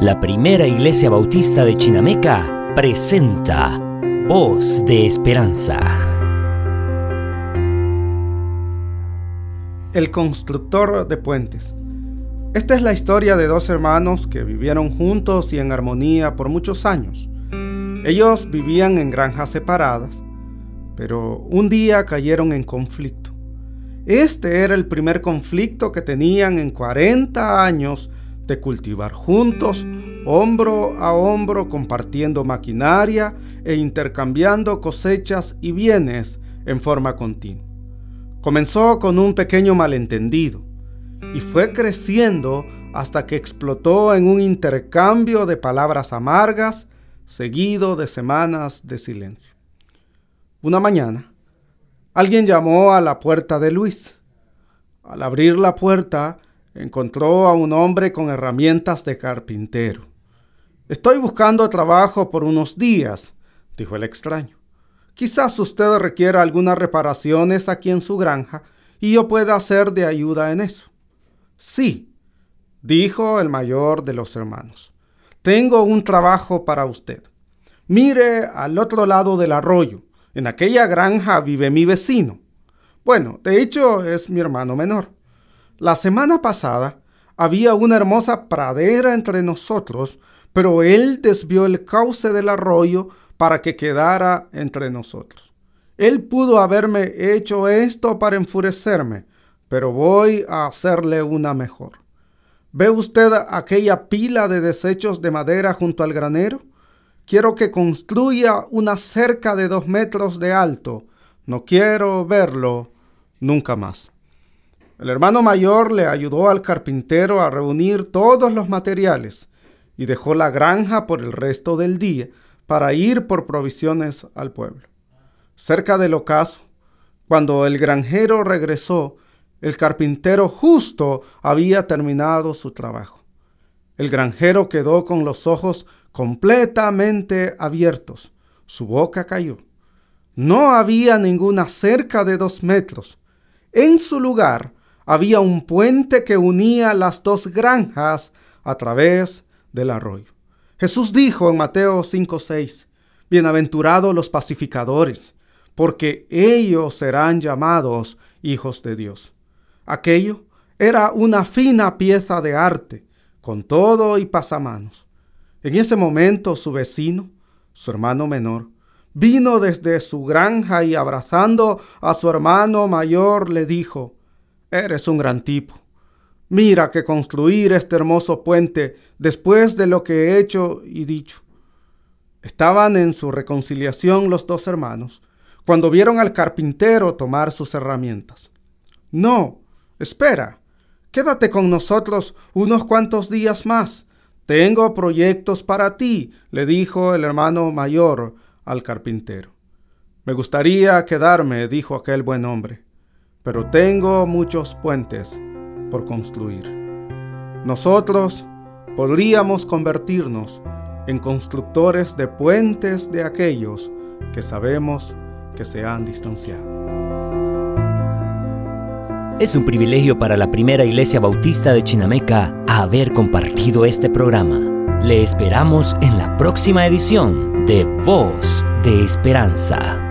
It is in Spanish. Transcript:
La primera iglesia bautista de Chinameca presenta Voz de Esperanza. El constructor de puentes. Esta es la historia de dos hermanos que vivieron juntos y en armonía por muchos años. Ellos vivían en granjas separadas, pero un día cayeron en conflicto. Este era el primer conflicto que tenían en 40 años de cultivar juntos, hombro a hombro, compartiendo maquinaria e intercambiando cosechas y bienes en forma continua. Comenzó con un pequeño malentendido y fue creciendo hasta que explotó en un intercambio de palabras amargas seguido de semanas de silencio. Una mañana, alguien llamó a la puerta de Luis. Al abrir la puerta, encontró a un hombre con herramientas de carpintero. Estoy buscando trabajo por unos días, dijo el extraño. Quizás usted requiera algunas reparaciones aquí en su granja y yo pueda ser de ayuda en eso. Sí, dijo el mayor de los hermanos. Tengo un trabajo para usted. Mire al otro lado del arroyo. En aquella granja vive mi vecino. Bueno, de hecho es mi hermano menor. La semana pasada había una hermosa pradera entre nosotros, pero él desvió el cauce del arroyo para que quedara entre nosotros. Él pudo haberme hecho esto para enfurecerme, pero voy a hacerle una mejor. ¿Ve usted aquella pila de desechos de madera junto al granero? Quiero que construya una cerca de dos metros de alto. No quiero verlo nunca más. El hermano mayor le ayudó al carpintero a reunir todos los materiales y dejó la granja por el resto del día para ir por provisiones al pueblo. Cerca del ocaso, cuando el granjero regresó, el carpintero justo había terminado su trabajo. El granjero quedó con los ojos completamente abiertos. Su boca cayó. No había ninguna cerca de dos metros. En su lugar había un puente que unía las dos granjas a través del arroyo. Jesús dijo en Mateo 5:6, Bienaventurados los pacificadores, porque ellos serán llamados hijos de Dios. Aquello era una fina pieza de arte, con todo y pasamanos. En ese momento su vecino, su hermano menor, vino desde su granja y abrazando a su hermano mayor le dijo, Eres un gran tipo. Mira que construir este hermoso puente después de lo que he hecho y dicho. Estaban en su reconciliación los dos hermanos cuando vieron al carpintero tomar sus herramientas. No, espera, quédate con nosotros unos cuantos días más. Tengo proyectos para ti, le dijo el hermano mayor al carpintero. Me gustaría quedarme, dijo aquel buen hombre pero tengo muchos puentes por construir. Nosotros podríamos convertirnos en constructores de puentes de aquellos que sabemos que se han distanciado. Es un privilegio para la primera iglesia bautista de Chinameca haber compartido este programa. Le esperamos en la próxima edición de Voz de Esperanza.